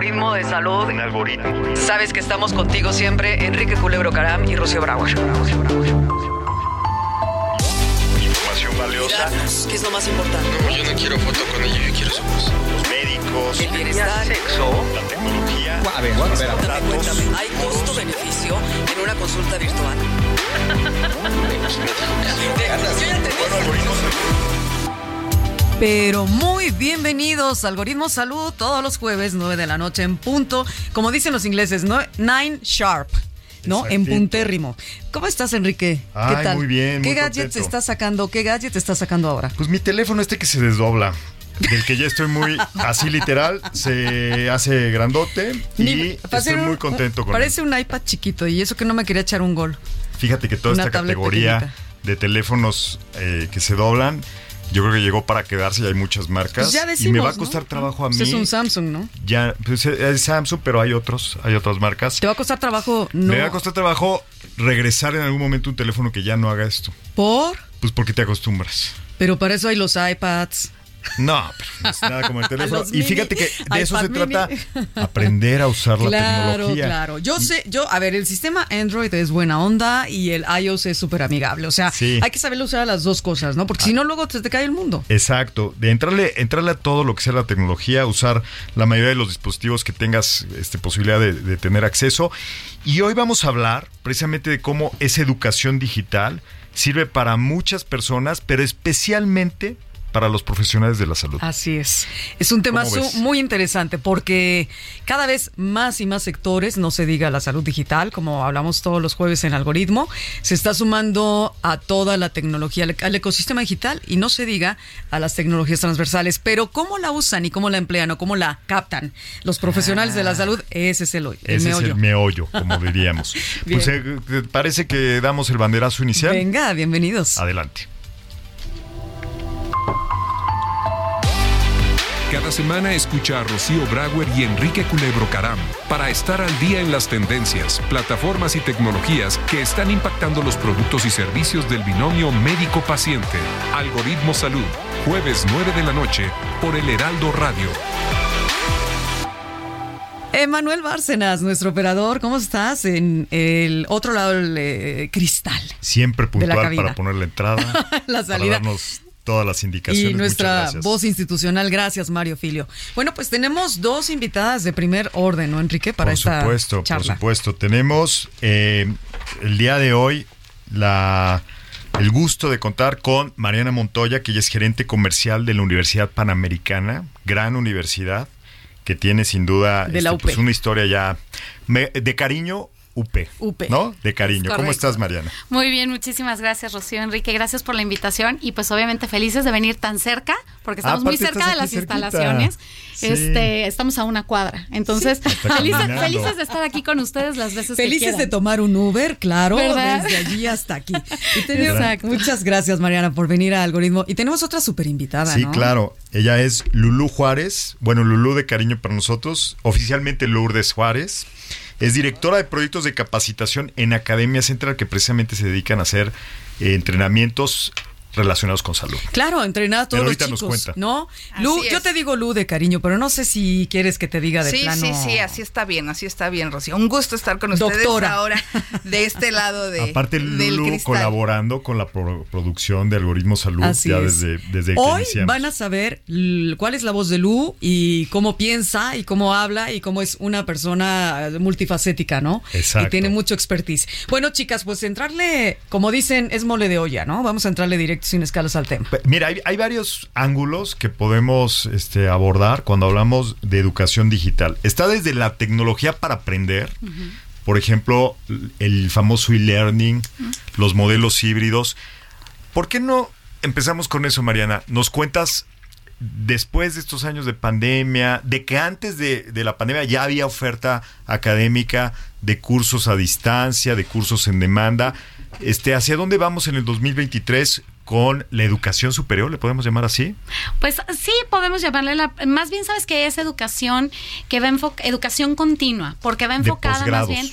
Algoritmo de salud. Un algoritmo. Sabes que estamos contigo siempre, Enrique Culebro Caram y Rocío Brauer. Información valiosa. ¿Qué es lo más importante? No, yo no quiero foto con ella, yo quiero su voz. Los médicos. El bienestar. Sexo. La tecnología. A ver, a ver, a ver. Dame, cuéntame, ¿hay costo-beneficio en una consulta virtual? Yo ya entendí. Bueno, algoritmos. Pero muy bienvenidos a Algoritmo Salud todos los jueves, 9 de la noche en punto. Como dicen los ingleses, ¿no? Nine sharp. ¿No? En puntérrimo. ¿Cómo estás, Enrique? Ay, ¿Qué tal? muy bien, ¿Qué muy gadget contento. estás sacando? ¿Qué gadget estás sacando ahora? Pues mi teléfono este que se desdobla. Del que ya estoy muy, así literal, se hace grandote y Ni- estoy un- muy contento con él. Parece un iPad chiquito y eso que no me quería echar un gol. Fíjate que toda una esta categoría pequeñita. de teléfonos eh, que se doblan, yo creo que llegó para quedarse y hay muchas marcas. Pues ya y me decimos, va a ¿no? costar trabajo a mí. Pues es un Samsung, ¿no? Ya, pues es Samsung, pero hay otros, hay otras marcas. Te va a costar trabajo, no. Me va a costar trabajo regresar en algún momento un teléfono que ya no haga esto. ¿Por? Pues porque te acostumbras. Pero para eso hay los iPads. No, pero no es nada como el teléfono. Y fíjate que de eso se trata, aprender a usar la Claro, tecnología. claro. Yo sé, yo, a ver, el sistema Android es buena onda y el iOS es súper amigable. O sea, Sí. hay que saberlo usar a las dos cosas, ¿no? Porque si no, luego te cae el mundo. Exacto, de entrarle, entrarle a todo lo que sea la tecnología, usar la mayoría de los dispositivos que tengas este, posibilidad de, de tener acceso. Y hoy vamos a hablar precisamente de cómo esa educación digital sirve para muchas personas, pero especialmente para los profesionales de la salud. Así es. Es un tema muy interesante porque cada vez más y más sectores, no se diga la salud digital, como hablamos todos los jueves en algoritmo, se está sumando a toda la tecnología, al- ecosistema digital y no se diga a las tecnologías transversales. Pero cómo la usan y cómo la emplean o cómo la captan los profesionales de la salud, ese es el, hoy- el Ese meollo. es el meollo, como diríamos. Pues eh, parece que damos el banderazo inicial. Venga, bienvenidos. Adelante. Cada semana escucha a Rocío Brauer y Enrique Culebro Caram para estar al día en las tendencias, plataformas y tecnologías que están impactando los productos y servicios del binomio médico-paciente. Algoritmo Salud, jueves 9 de la noche por el Heraldo Radio. Emanuel Bárcenas, nuestro operador, ¿cómo estás? En el otro lado del eh, cristal. Siempre De la puntual para poner la entrada, La para salida. darnos todas las indicaciones. Y nuestra voz institucional, gracias Mario Filio. Bueno, pues tenemos dos invitadas de primer orden, ¿no, Enrique? Para por esta supuesto, charla. por supuesto. Tenemos eh, el día de hoy la el gusto de contar con Mariana Montoya, que ella es gerente comercial de la Universidad Panamericana, gran universidad, que tiene sin duda este, pues, una historia ya de cariño UP, UP. ¿no? De cariño. ¿Cómo estás, Mariana? Muy bien, muchísimas gracias, Rocío Enrique. Gracias por la invitación y pues obviamente felices de venir tan cerca, porque estamos muy cerca de las cerquita. instalaciones. Sí. Este, estamos a una cuadra. Entonces, felices, felices de estar aquí con ustedes las veces que Felices quieran. de tomar un Uber, claro, ¿Verdad? desde allí hasta aquí. Y tenemos- Exacto. muchas gracias, Mariana, por venir a Algoritmo. Y tenemos otra super invitada, Sí, ¿no? claro. Ella es Lulú Juárez. Bueno, Lulú de cariño para nosotros. Oficialmente Lourdes Juárez. Es directora de proyectos de capacitación en Academia Central que precisamente se dedican a hacer eh, entrenamientos relacionados con salud. Claro, entrenar a todos Pero los ahorita nos chicos, cuenta. ¿no? Así Lu, es. yo te digo Lu de cariño, pero no sé si quieres que te diga de sí, plano. sí, sí, así está bien, así está bien, Rocío. Un gusto estar con ustedes Doctora. ahora de este lado de, Aparte, Lulu colaborando con la pro- producción de Algoritmo Salud Así ya es. desde, desde Hoy van a saber cuál es la voz de Lu y cómo piensa y cómo habla y cómo es una persona multifacética, ¿no? Exacto. Y tiene mucho expertise. Bueno, chicas, pues entrarle, como dicen, es mole de olla, ¿no? Vamos a entrarle directo sin escalas al tema. Mira, hay, hay varios ángulos que podemos este, abordar cuando hablamos de educación digital. Está desde la tecnología para aprender, por ejemplo, el famoso e-learning, los modelos híbridos. ¿Por qué no empezamos con eso, Mariana. Nos cuentas después de estos años de pandemia, de que antes de, de, la pandemia ya había oferta académica de cursos a distancia, de cursos en demanda. Este, ¿Hacia dónde vamos en el 2023 con la educación superior, le podemos llamar así? Pues sí, podemos llamarle la, más bien sabes que es educación que va educación continua, porque va enfocada más bien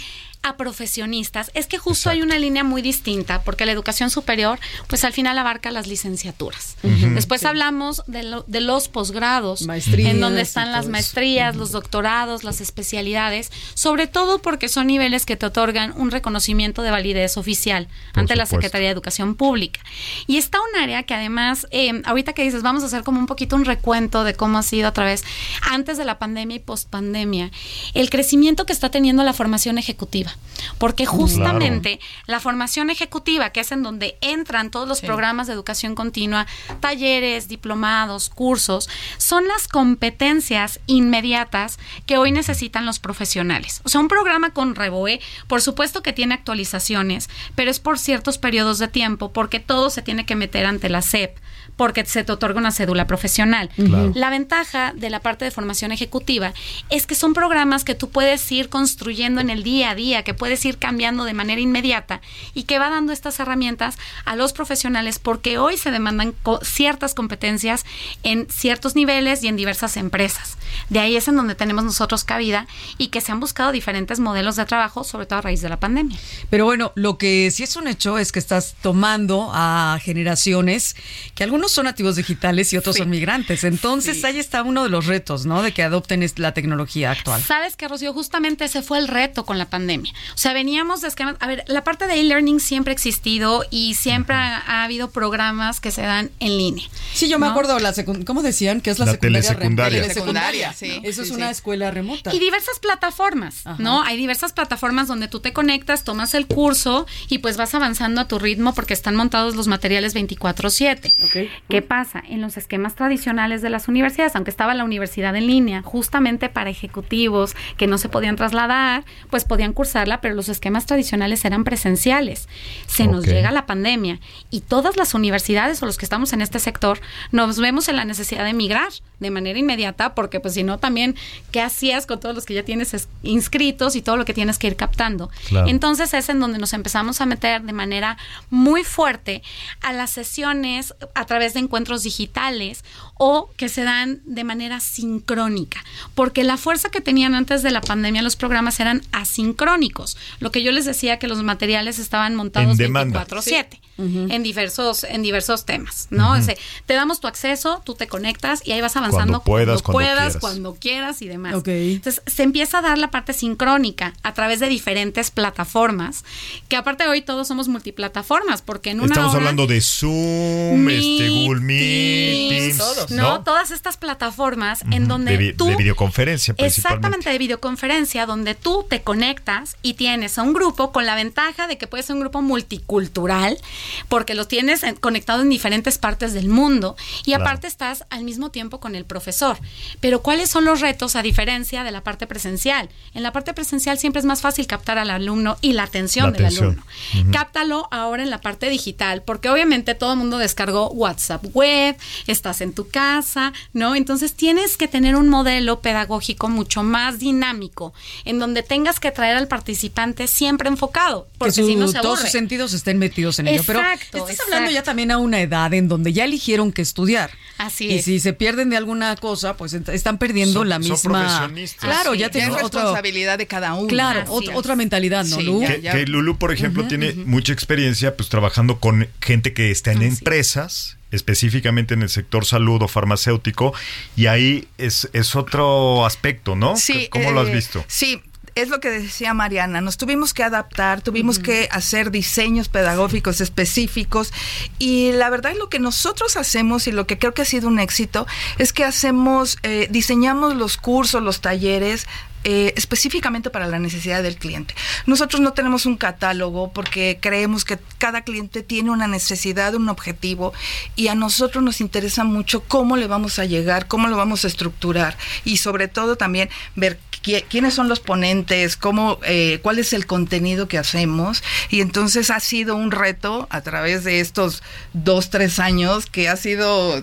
a profesionistas. Es que justo Exacto. hay una línea muy distinta, porque la educación superior, pues al final abarca las licenciaturas. Uh -huh. Después sí. hablamos de, lo, de los posgrados, maestrías, en donde están las maestrías, uh -huh. los doctorados, las especialidades, sobre todo porque son niveles que te otorgan un reconocimiento de validez oficial Por ante supuesto. la Secretaría de Educación Pública. Y está un área que además, eh, ahorita que dices, vamos a hacer como un poquito un recuento de cómo ha sido a través, antes de la pandemia y post pandemia, el crecimiento que está teniendo la formación ejecutiva porque justamente claro. la formación ejecutiva, que es en donde entran todos los sí. programas de educación continua, talleres, diplomados, cursos, son las competencias inmediatas que hoy necesitan los profesionales. O sea, un programa con Reboe, por supuesto que tiene actualizaciones, pero es por ciertos periodos de tiempo, porque todo se tiene que meter ante la SEP porque se te otorga una cédula profesional. Claro. La ventaja de la parte de formación ejecutiva es que son programas que tú puedes ir construyendo en el día a día, que puedes ir cambiando de manera inmediata y que va dando estas herramientas a los profesionales porque hoy se demandan co ciertas competencias en ciertos niveles y en diversas empresas. De ahí es en donde tenemos nosotros cabida y que se han buscado diferentes modelos de trabajo, sobre todo a raíz de la pandemia. Pero bueno, lo que sí es un hecho es que estás tomando a generaciones que algunos son nativos digitales y otros sí. son migrantes. Entonces, sí. ahí está uno de los retos, ¿no? De que adopten la tecnología actual. Sabes que, Rocío, justamente ese fue el reto con la pandemia. O sea, veníamos de esquemas. A ver, la parte de e-learning siempre ha existido y siempre ha, ha, habido programas que se dan en línea. Sí, yo ¿no? me acuerdo, la ¿cómo decían? que es la, la secundaria? Telesecundaria. Telesecundaria. Sí. Eso es una escuela remota. Y diversas plataformas, Ajá. ¿no? Hay diversas plataformas donde tú te conectas, tomas el curso y pues vas avanzando a tu ritmo porque están montados los materiales 24/7. Okay. ¿Qué pasa? En los esquemas tradicionales de las universidades, aunque estaba la universidad en línea, justamente para ejecutivos que no se podían trasladar, pues podían cursarla, pero los esquemas tradicionales eran presenciales. Se okay. nos llega la pandemia y todas las universidades o los que estamos en este sector nos vemos en la necesidad de migrar de manera inmediata, porque pues si no también, ¿qué hacías con todos los que ya tienes inscritos y todo lo que tienes que ir captando? Claro. Entonces es en donde nos empezamos a meter de manera muy fuerte a las sesiones a través de encuentros digitales o que se dan de manera sincrónica, porque la fuerza que tenían antes de la pandemia los programas eran asincrónicos, lo que yo les decía que los materiales estaban montados 24/7 sí. Uh -huh. en diversos en diversos temas, ¿no? Uh -huh. o sea, te damos tu acceso, tú te conectas y ahí vas avanzando cuando puedas, cuando, puedas, quieras. cuando quieras y demás. Okay. Entonces, se empieza a dar la parte sincrónica a través de diferentes plataformas, que aparte hoy todos somos multiplataformas, porque en una Estamos hora, hablando de Zoom, Meet, este Google Meet, Teams, Teams ¿no? ¿no? Todas estas plataformas uh -huh. en donde de, tú de videoconferencia Exactamente, de videoconferencia donde tú te conectas y tienes a un grupo con la ventaja de que puede ser un grupo multicultural, porque los tienes conectados en diferentes partes del mundo y claro. aparte estás al mismo tiempo con el profesor. Pero ¿cuáles son los retos a diferencia de la parte presencial? En la parte presencial siempre es más fácil captar al alumno y la atención, la del atención. alumno. Uh -huh. Cáptalo ahora en la parte digital, porque obviamente todo el mundo descargó WhatsApp web, estás en tu casa, ¿no? Entonces tienes que tener un modelo pedagógico mucho más dinámico, en donde tengas que traer al participante siempre enfocado, porque que su, si no se aburre. todos sus sentidos estén metidos en ello. Pero estás exacto. hablando ya también a una edad en donde ya eligieron que estudiar. Así y es. si se pierden de alguna cosa, pues están perdiendo son, la misma. Son profesionistas. Claro, sí, ya tienen otro, responsabilidad de cada uno. Claro, Así ot es. otra mentalidad, ¿no, Sí, Lu? ya, Que, que, Lulu, por ejemplo, uh -huh, tiene uh -huh. mucha experiencia pues trabajando con gente que está en Así empresas específicamente en el sector salud o farmacéutico, y ahí es, es otro aspecto, ¿no? Sí, ¿Cómo eh, lo has visto? Sí, es lo que decía Mariana, nos tuvimos que adaptar, tuvimos uh -huh. que hacer diseños pedagógicos específicos y la verdad lo que nosotros hacemos y lo que creo que ha sido un éxito es que hacemos, eh, diseñamos los cursos, los talleres eh, específicamente para la necesidad del cliente. Nosotros no tenemos un catálogo porque creemos que cada cliente tiene una necesidad, un objetivo y a nosotros nos interesa mucho cómo le vamos a llegar, cómo lo vamos a estructurar y sobre todo también ver quiénes son los ponentes, cómo, eh, cuál es el contenido que hacemos. Y entonces ha sido un reto a través de estos dos, tres años que ha sido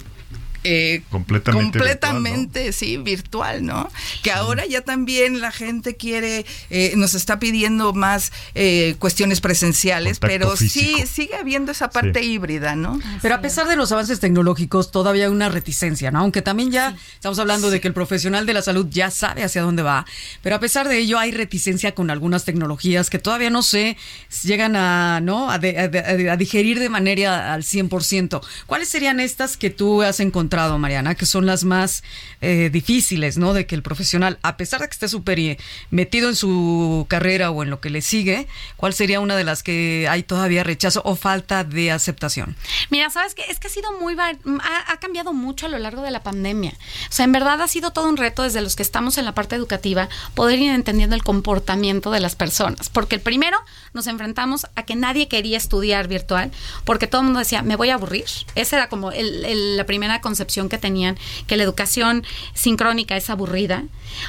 eh, completamente, completamente virtual, sí, virtual, ¿no? Que ahora ya también la gente quiere, eh, nos está pidiendo más eh, cuestiones presenciales, pero sí sigue habiendo esa parte híbrida, ¿no? Pero a pesar de los avances tecnológicos, todavía hay una reticencia, ¿no? Aunque también ya estamos hablando de que el profesional de la salud ya sabe hacia dónde va, pero a pesar de ello hay reticencia con algunas tecnologías que todavía no se llegan a, ¿no? A, a digerir de manera al 100%. ¿Cuáles serían estas que tú has encontrado? Mariana, que son las más eh, difíciles, ¿no? De que el profesional, a pesar de que esté súper eh, metido en su carrera o en lo que le sigue, ¿cuál sería una de las que hay todavía rechazo o falta de aceptación? Mira, sabes que es que ha sido muy, ha, cambiado mucho a lo largo de la pandemia. O sea, en verdad ha sido todo un reto desde los que estamos en la parte educativa poder ir entendiendo el comportamiento de las personas. Porque el primero nos enfrentamos a que nadie quería estudiar virtual porque todo el mundo decía, me voy a aburrir. Esa era como la primera concepción que tenían, que la educación sincrónica es aburrida.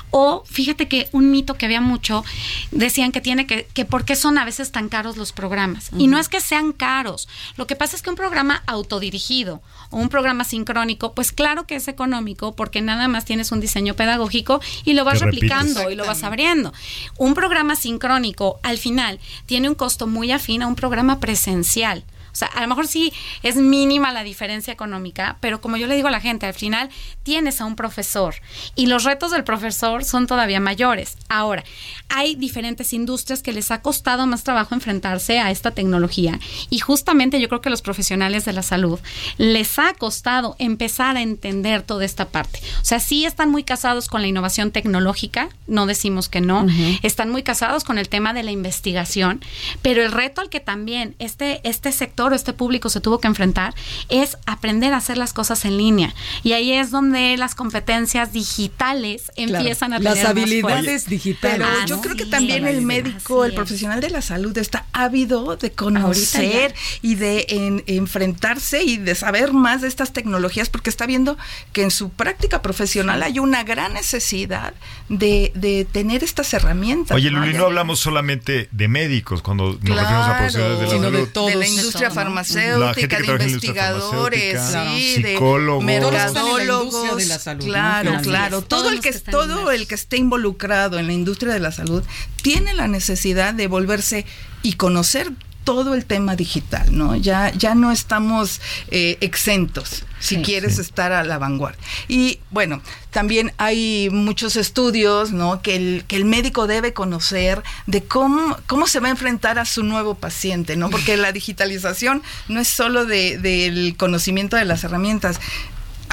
O fíjate que un mito que había mucho, decían que tiene que, que por qué son a veces tan caros los programas. Y no es que sean caros. Lo que pasa es que un programa autodirigido o un programa sincrónico, pues claro que es económico porque nada más tienes un diseño pedagógico y lo vas replicando y lo vas abriendo. Un programa sincrónico al final tiene un costo muy afín a un programa presencial. O sea, a lo mejor sí es mínima la diferencia económica, pero como yo le digo a la gente, al final tienes a un profesor y los retos del profesor son todavía mayores. Ahora, hay diferentes industrias que les ha costado más trabajo enfrentarse a esta tecnología y justamente yo creo que los profesionales de la salud les ha costado empezar a entender toda esta parte. O sea, sí están muy casados con la innovación tecnológica, no decimos que no, están muy casados con el tema de la investigación, pero el reto al que también este, este sector este público se tuvo que enfrentar es aprender a hacer las cosas en línea. Y ahí es donde las competencias digitales empiezan a tener las habilidades digitales. Pero yo creo que también el médico, el profesional de la salud está ávido de conocer y de enfrentarse y de saber más de estas tecnologías porque está viendo que en su práctica profesional hay una gran necesidad de, de tener estas herramientas. Oye, Luli, no hablamos solamente de médicos cuando nos referimos a profesionales de la salud. De, de la industria farmacéutica, de investigadores, sí, psicólogos, de mercadólogos, de la salud, claro, claro, todo el que todo el que esté involucrado en la industria de la salud tiene la necesidad de volverse y conocer todo el tema digital, ¿no? Ya, ya no estamos eh, exentos si quieres estar a la vanguardia. Y bueno, también hay muchos estudios, ¿no? Que el, que el médico debe conocer de cómo, cómo se va a enfrentar a su nuevo paciente, ¿no? Porque la digitalización no es solo de, del conocimiento de las herramientas,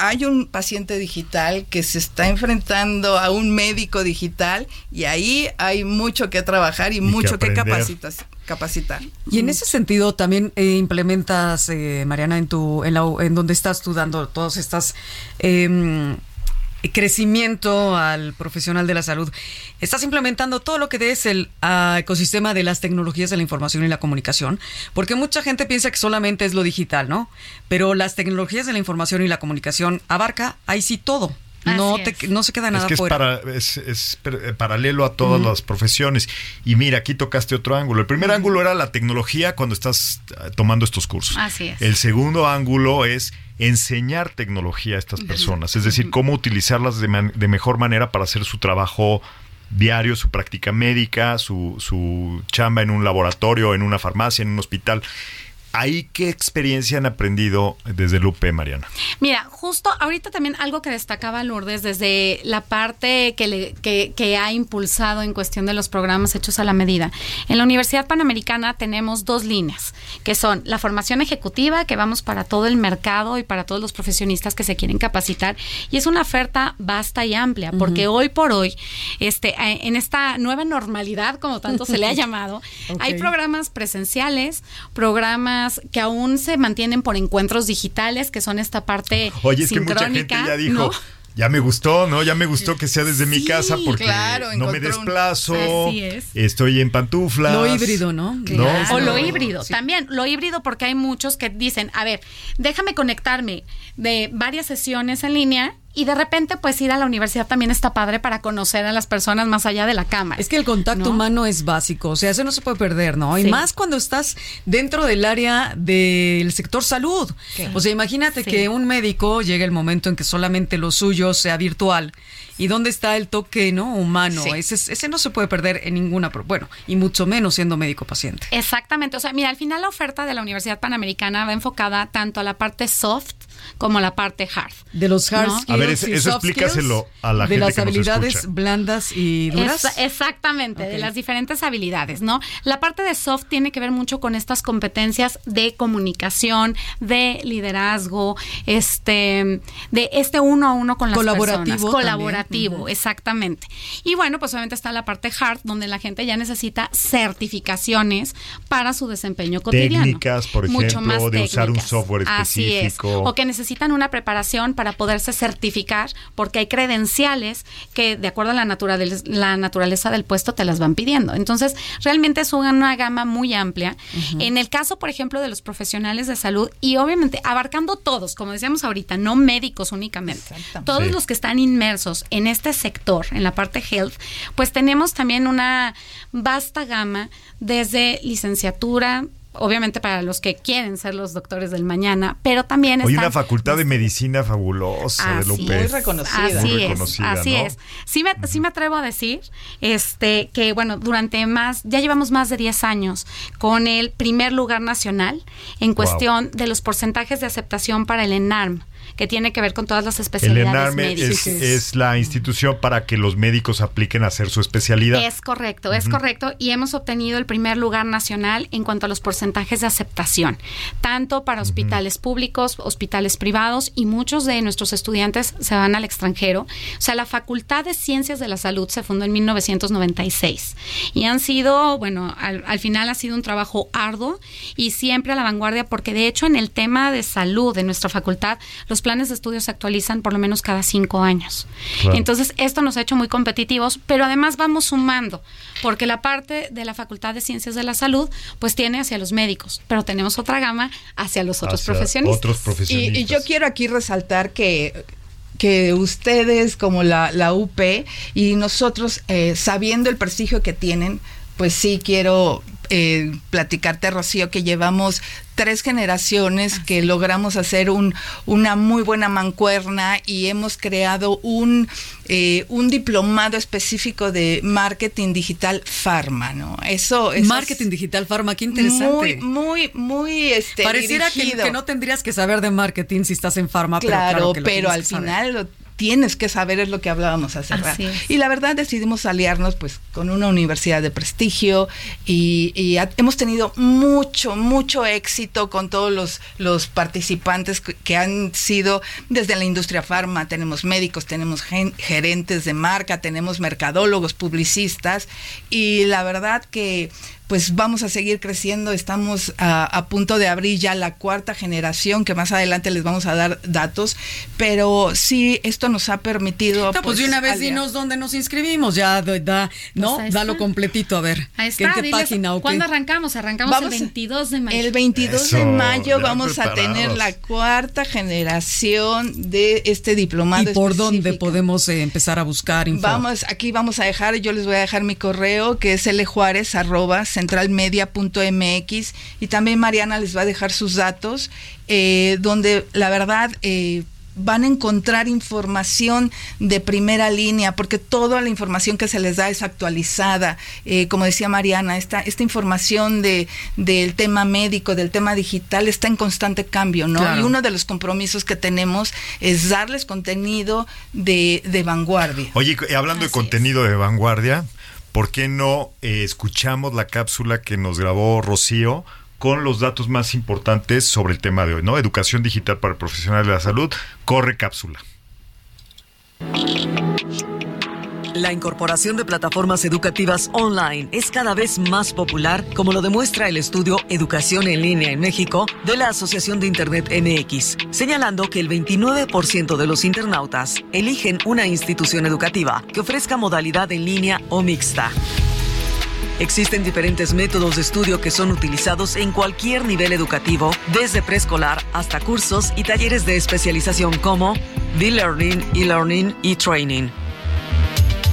hay un paciente digital que se está enfrentando a un médico digital y ahí hay mucho que trabajar y, mucho que, capacitar. Y en ese sentido también eh, implementas, eh, Mariana, en tu, en, la, en donde estás tú dando todas estas eh, crecimiento al profesional de la salud. Estás implementando todo lo que es el ah, ecosistema de las tecnologías de la información y la comunicación, porque mucha gente piensa que solamente es lo digital, ¿no? Pero las tecnologías de la información y la comunicación abarca ahí sí todo. No, no se queda nada es fuera. Es, es, eh, paralelo a todas las profesiones. Y mira, aquí tocaste otro ángulo. El primer ángulo era la tecnología cuando estás eh, tomando estos cursos. Así es. El segundo ángulo es enseñar tecnología a estas personas, es decir, cómo utilizarlas de, de mejor manera para hacer su trabajo diario, su práctica médica, su, su chamba en un laboratorio, en una farmacia, en un hospital. ¿Ahí qué experiencia han aprendido desde Lupe, Mariana? Mira, justo ahorita también algo que destacaba Lourdes desde la parte que, le, que, ha impulsado en cuestión de los programas hechos a la medida. En la Universidad Panamericana tenemos dos líneas, que son la formación ejecutiva, que vamos para todo el mercado y para todos los profesionistas que se quieren capacitar, y es una oferta vasta y amplia, porque hoy por hoy, este, en esta nueva normalidad, como tanto se le ha llamado, hay programas presenciales, programas que aún se mantienen por encuentros digitales, que son esta parte Oye, es que mucha gente ya dijo... Ya me gustó, ¿no? Ya me gustó que sea desde mi casa porque no me desplazo, estoy en pantuflas. Lo híbrido, ¿no? O lo híbrido, también. Lo híbrido porque hay muchos que dicen, a ver, déjame conectarme de varias sesiones en línea y de repente pues ir a la universidad también está padre para conocer a las personas más allá de la cámara. Es que el contacto humano es básico, o sea, eso no se puede perder, ¿no? Y más cuando estás dentro del área del sector salud. O sea, imagínate que un médico llega el momento en que solamente lo suyo sea virtual. ¿Y dónde está el toque no humano? Ese, ese no se puede perder en ninguna, bueno, y mucho menos siendo médico paciente. Exactamente, o sea, mira, al final la oferta de la Universidad Panamericana va enfocada tanto a la parte soft como la parte hard. De los hard skills. A ver, eso, explícaselo a la gente. De las habilidades blandas y duras. exactamente, de las diferentes habilidades, ¿no? La parte de soft tiene que ver mucho con estas competencias de comunicación, de liderazgo, este, de este uno a uno con las Colaborativo personas. Colaborativo, exactamente. Y bueno, pues obviamente está la parte hard, donde la gente ya necesita certificaciones para su desempeño cotidiano. Técnicas, por ejemplo, de usar un software específico. Así es. O que necesitan una preparación para poderse certificar, porque hay credenciales que, de acuerdo a la naturaleza, la naturaleza del puesto, te las van pidiendo. Entonces, realmente es una gama muy amplia. En el caso, por ejemplo, de los profesionales de salud, y obviamente abarcando todos, como decíamos ahorita, no médicos únicamente, todos los que están inmersos en este sector, en la parte health, pues tenemos también una vasta gama desde licenciatura, obviamente para los que quieren ser los doctores del mañana, pero también Hay una facultad de medicina fabulosa de López. Muy reconocida. Así es, así es. Sí me, sí me atrevo a decir este que, bueno, durante más, ya llevamos más de 10 años con el primer lugar nacional en cuestión de los porcentajes de aceptación para el ENARM que tiene que ver con todas las especialidades médicas. Es, es, la institución para que los médicos apliquen a hacer su especialidad. Es correcto, es correcto. Y hemos obtenido el primer lugar nacional en cuanto a los porcentajes de aceptación, tanto para hospitales públicos, hospitales privados y muchos de nuestros estudiantes se van al extranjero. O sea, la Facultad de Ciencias de la Salud se fundó en 1996 y han sido, bueno, al, al final ha sido un trabajo arduo y siempre a la vanguardia porque de hecho en el tema de salud de nuestra facultad los planes de estudios se actualizan por lo menos cada cinco años. Entonces, esto nos ha hecho muy competitivos, pero además vamos sumando, porque la parte de la Facultad de Ciencias de la Salud, pues tiene hacia los médicos, pero tenemos otra gama hacia los otros profesionistas. Otros profesionistas. Y, yo quiero aquí resaltar que que ustedes como la, la UP y nosotros, eh, sabiendo el prestigio que tienen, pues sí quiero eh, platicarte, Rocío, que llevamos tres generaciones que logramos hacer un, una muy buena mancuerna y hemos creado un, eh, un diplomado específico de marketing digital farma, ¿no? Eso es marketing digital farma, qué interesante. Muy, muy, muy este, Pareciera que, no tendrías que saber de marketing si estás en farma, claro, pero, pero al final lo tienes que saber es lo que hablábamos hace rato. Y la verdad decidimos aliarnos pues con una universidad de prestigio y, hemos tenido mucho, mucho éxito con todos los, los participantes que, han sido desde la industria farma, tenemos médicos, tenemos gerentes de marca, tenemos mercadólogos, publicistas y la verdad que pues vamos a seguir creciendo. Estamos a, punto de abrir ya la cuarta generación, que más adelante les vamos a dar datos, pero sí, esto nos ha permitido... No, pues, de una vez dinos dónde nos inscribimos, ya da, ¿no? Pues da lo completito, a ver. Ahí está, ¿qué, página o ¿Cuándo arrancamos? Arrancamos el 22 de mayo. El 22 de mayo vamos a tener la cuarta generación de este diplomado. ¿Y por dónde podemos eh, empezar a buscar info? Vamos, aquí vamos a dejar, yo les voy a dejar mi correo, que es ljuárez arroba centralmedia.mx y también Mariana les va a dejar sus datos, eh, donde la verdad... Eh, van a encontrar información de primera línea, porque toda la información que se les da es actualizada. Eh, como decía Mariana, esta, esta información de, del tema médico, del tema digital, está en constante cambio, ¿no? Y uno de los compromisos que tenemos es darles contenido de, de vanguardia. Oye, hablando de contenido de vanguardia, ¿por qué no eh, escuchamos la cápsula que nos grabó Rocío con los datos más importantes sobre el tema de hoy, ¿no? Educación digital para profesionales de la salud. Corre cápsula. La incorporación de plataformas educativas online es cada vez más popular, como lo demuestra el estudio Educación en línea en México de la Asociación de Internet MX, señalando que el 29% de los internautas eligen una institución educativa que ofrezca modalidad en línea o mixta. Existen diferentes métodos de estudio que son utilizados en cualquier nivel educativo, desde preescolar hasta cursos y talleres de especialización como B-Learning, e-Learning y Training.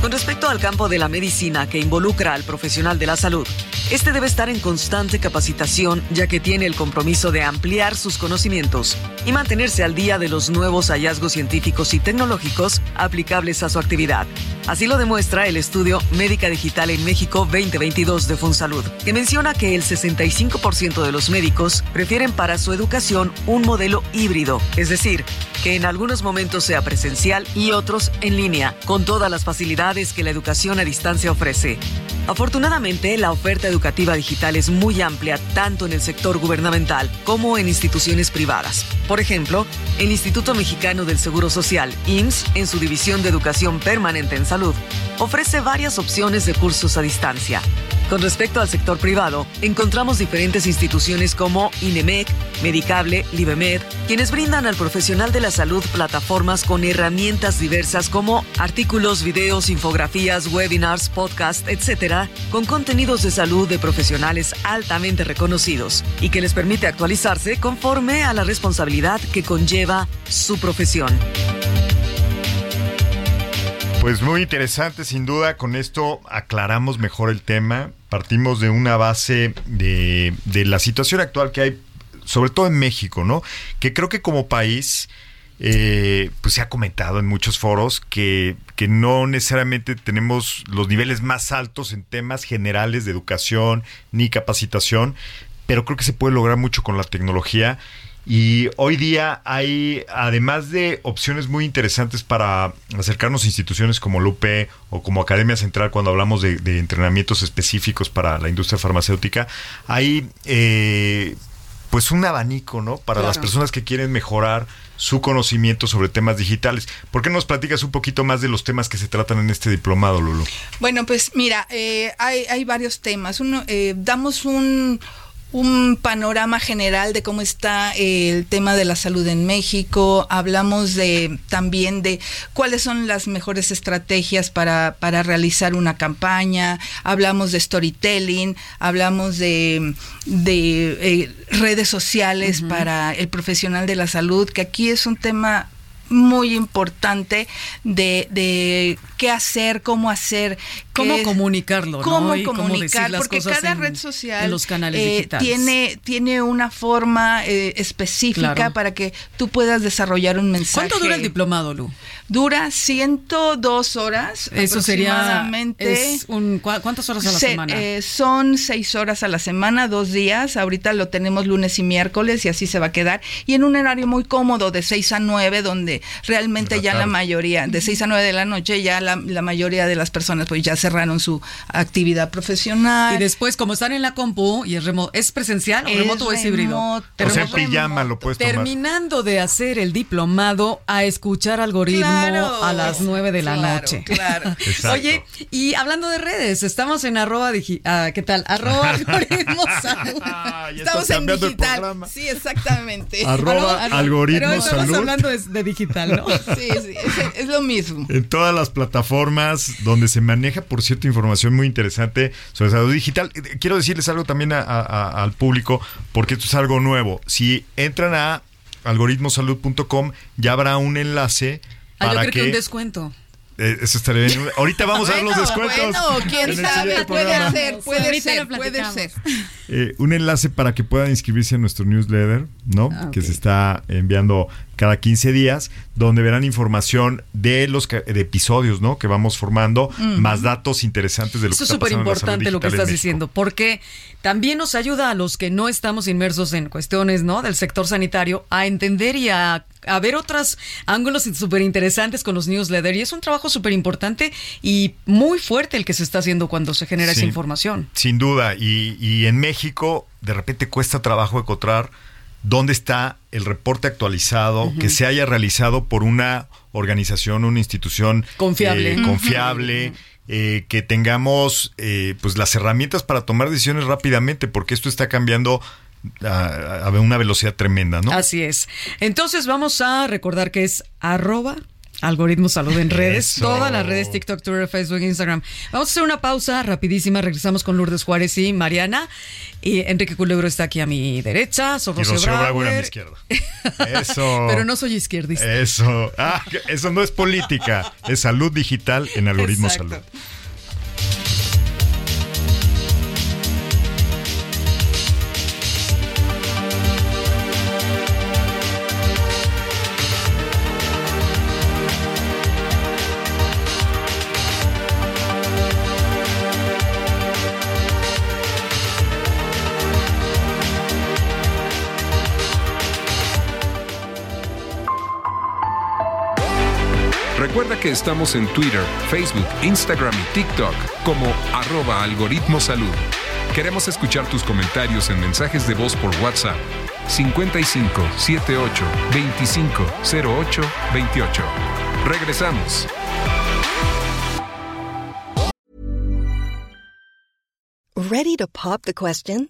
Con respecto al campo de la medicina que involucra al profesional de la salud, este debe estar en constante capacitación ya que tiene el compromiso de ampliar sus conocimientos y mantenerse al día de los nuevos hallazgos científicos y tecnológicos aplicables a su actividad. Así lo demuestra el estudio Médica Digital en México 2022 de Fonsalud, que menciona que el 65% de los médicos prefieren para su educación un modelo híbrido, es decir, que en algunos momentos sea presencial y otros en línea, con todas las facilidades que la educación a distancia ofrece. Afortunadamente, la oferta educativa digital es muy amplia tanto en el sector gubernamental como en instituciones privadas. Por ejemplo, el Instituto Mexicano del Seguro Social, IMSS, en su división de educación permanente en salud, ofrece varias opciones de cursos a distancia. Con respecto al sector privado, encontramos diferentes instituciones como INEMEC, Medicable, Libemed, quienes brindan al profesional de la salud plataformas con herramientas diversas como artículos, videos, infografías, webinars, podcasts, etc., con contenidos de salud de profesionales altamente reconocidos y que les permite actualizarse conforme a la responsabilidad que conlleva su profesión. Pues muy interesante, sin duda. Con esto aclaramos mejor el tema. Partimos de una base de, de la situación actual que hay, sobre todo en México, ¿no? Que creo que como país, eh, pues se ha comentado en muchos foros que, que no necesariamente tenemos los niveles más altos en temas generales de educación ni capacitación, pero creo que se puede lograr mucho con la tecnología y hoy día hay, además de opciones muy interesantes para acercarnos a instituciones como Lupe o como Academia Central cuando hablamos de, entrenamientos específicos para la industria farmacéutica, hay eh, pues un abanico, ¿no? Para las personas que quieren mejorar su conocimiento sobre temas digitales. ¿Por qué nos platicas un poquito más de los temas que se tratan en este diplomado, Lulu? Bueno, pues mira, eh, hay, hay, varios temas. Uno, eh, damos un un panorama general de cómo está el tema de la salud en México. Hablamos de también de cuáles son las mejores estrategias para, para realizar una campaña. Hablamos de storytelling, hablamos de, de eh, redes sociales para el profesional de la salud, que aquí es un tema muy importante de, de qué hacer, cómo hacer. Cómo comunicarlo, cómo comunicar, porque cada red social los canales eh, tiene, tiene una forma eh, específica para que tú puedas desarrollar un mensaje. ¿Cuánto dura el diplomado, Lu? Dura 102 horas. Eso sería. Es un, ¿Cuántas horas a la semana? Eh, son seis horas a la semana, dos días. Ahorita lo tenemos lunes y miércoles y así se va a quedar. Y en un horario muy cómodo de 6 a 9, donde realmente ya la mayoría, de 6 a 9 de la noche, ya la, mayoría de las personas pues ya cerraron su actividad profesional. Y después, como están en la compu y es remoto, ¿es presencial o remoto o es híbrido? O sea, pijama lo puedes Terminando de hacer el diplomado a escuchar algoritmo a las 9 de la noche. Claro. Oye, y hablando de redes, estamos en arroba ah, ¿qué tal? Arroba algoritmo salud. estamos en digital. Sí, exactamente. Arroba, algoritmo pero estamos hablando de digital. Sí, sí, es, lo mismo. En todas las plataformas donde se maneja, por cierto, información muy interesante sobre salud digital. Quiero decirles algo también al público, porque esto es algo nuevo. Si entran a algoritmosalud.com, ya habrá un enlace. Ah, para yo creo que un descuento. Eh, eso estaría bien. Ahorita vamos a ver los descuentos. Bueno, quién sabe, puede ser, puede ser, puede ser. Eh, un enlace para que puedan inscribirse en nuestro newsletter, ¿no? Ah, que se está enviando cada 15 días, donde verán información de los de episodios, ¿no? Que vamos formando, más datos interesantes de lo Eso que está es súper importante lo que estás diciendo, porque también nos ayuda a los que no estamos inmersos en cuestiones, ¿no? Del sector sanitario a entender y a, ver otros ángulos súper interesantes con los newsletters. Y es un trabajo súper importante y muy fuerte el que se está haciendo cuando se genera esa información. Sin duda. Y, y en México, de repente cuesta trabajo encontrar dónde está el reporte actualizado que se haya realizado por una organización, una institución confiable, eh, confiable. Eh, que tengamos eh, pues las herramientas para tomar decisiones rápidamente, porque esto está cambiando a, una velocidad tremenda, ¿no? Así es. Entonces vamos a recordar que es arroba Algoritmo Salud en redes, todas las redes, TikTok, Twitter, Facebook, Instagram. Vamos a hacer una pausa rapidísima, regresamos con Lourdes Juárez y Mariana. Y Enrique Culebro está aquí a mi derecha, soy Rocío, Rocío a mi izquierda. Eso. Pero no soy izquierdista. Eso. Ah, eso no es política, es salud digital en Algoritmo Salud. Estamos en Twitter, Facebook, Instagram y TikTok como arroba algoritmo salud. Queremos escuchar tus comentarios en mensajes de voz por WhatsApp 55 78 25 08 28. Regresamos. Ready to pop the question?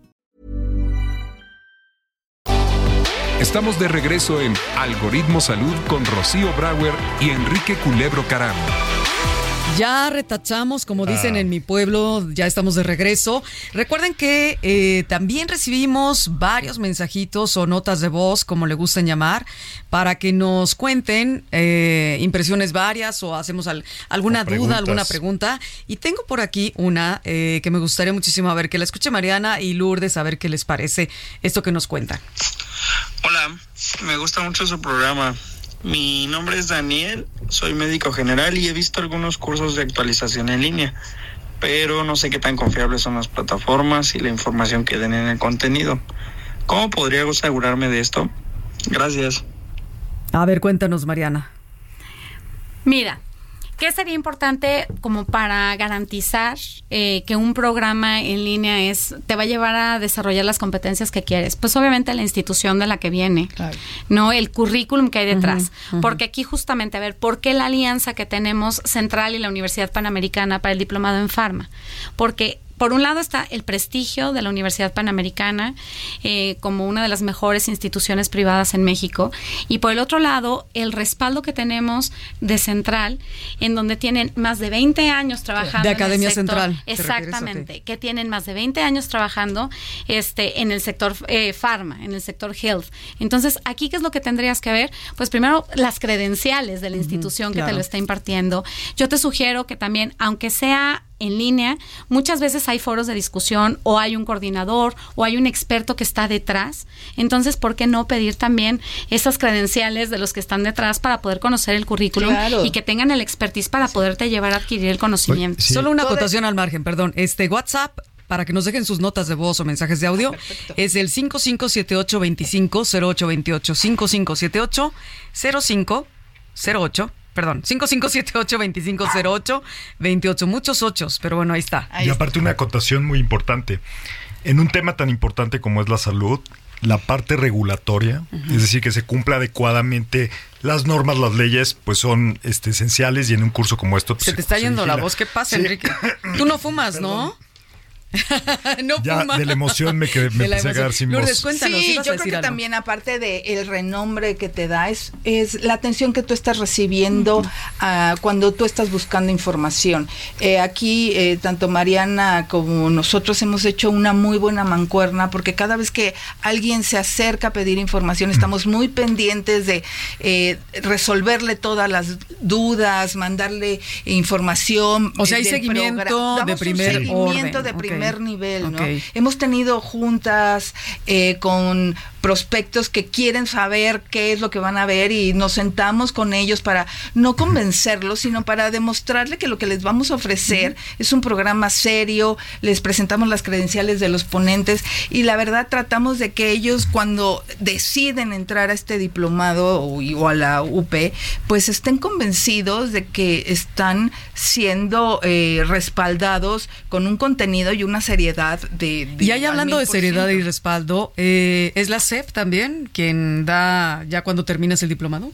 Estamos de regreso en Algoritmo Salud con Rocío Brauer y Enrique Culebro Caram. Ya retachamos, como dicen en mi pueblo, ya estamos de regreso. Recuerden que eh, también recibimos varios mensajitos o notas de voz, como le gustan llamar, para que nos cuenten eh, impresiones varias o hacemos alguna duda, alguna pregunta. Y tengo por aquí una eh, que me gustaría muchísimo a ver que la escuche Mariana y Lourdes, a ver qué les parece esto que nos cuentan. Hola, me gusta mucho su programa. Mi nombre es Daniel, soy médico general y he visto algunos cursos de actualización en línea, pero no sé qué tan confiables son las plataformas y la información que den en el contenido. ¿Cómo podría asegurarme de esto? Gracias. A ver, cuéntanos, Mariana. Mira, ¿Qué sería importante como para garantizar eh, que un programa en línea es te va a llevar a desarrollar las competencias que quieres? Pues obviamente la institución de la que viene, no el currículum que hay detrás, porque aquí justamente a ver por qué la alianza que tenemos Central y la Universidad Panamericana para el diplomado en Farma, porque por un lado está el prestigio de la Universidad Panamericana eh, como una de las mejores instituciones privadas en México y por el otro lado el respaldo que tenemos de Central en donde tienen más de 20 años trabajando de Academia Central. Exactamente que tienen más de 20 años trabajando este en el sector eh, pharma en el sector health. Entonces aquí qué es lo que tendrías que ver pues primero las credenciales de la institución que te lo está impartiendo. Yo te sugiero que también aunque sea en línea, muchas veces hay foros de discusión o hay un coordinador o hay un experto que está detrás. Entonces, ¿por qué no pedir también esas credenciales de los que están detrás para poder conocer el currículum y que tengan el expertise para poderte llevar a adquirir el conocimiento? Solo una acotación al margen, perdón. Este WhatsApp para que nos dejen sus notas de voz o mensajes de audio es el 5578 25 0828 5578 0508 perdón, 5578-2508-28. Muchos ochos, pero bueno, ahí está. y aparte una acotación muy importante. En un tema tan importante como es la salud, la parte regulatoria, es decir, que se cumpla adecuadamente las normas, las leyes, pues son este, esenciales y en un curso como esto... Pues, se te está yendo la voz, ¿qué pasa, Enrique? Tú no fumas, ¿no? no ya de la emoción me, quedé, me empecé a quedar sin voz. sí, yo creo que también aparte del el renombre que te da es, es la atención que tú estás recibiendo uh, cuando tú estás buscando información. Eh, aquí eh, tanto Mariana como nosotros hemos hecho una muy buena mancuerna porque cada vez que alguien se acerca a pedir información estamos muy pendientes de eh, resolverle todas las dudas, mandarle información. O sea, hay seguimiento de primer seguimiento de primer nivel, ¿no? Hemos tenido juntas eh, con prospectos que quieren saber qué es lo que van a ver y nos sentamos con ellos para no convencerlos, sino para demostrarle que lo que les vamos a ofrecer es un programa serio, les presentamos las credenciales de los ponentes y la verdad tratamos de que ellos cuando deciden entrar a este diplomado o, a la UP, pues estén convencidos de que están siendo eh, respaldados con un contenido y una seriedad de... y ahí hablando de seriedad y respaldo, eh, es la CEP también quien da ya cuando terminas el diplomado?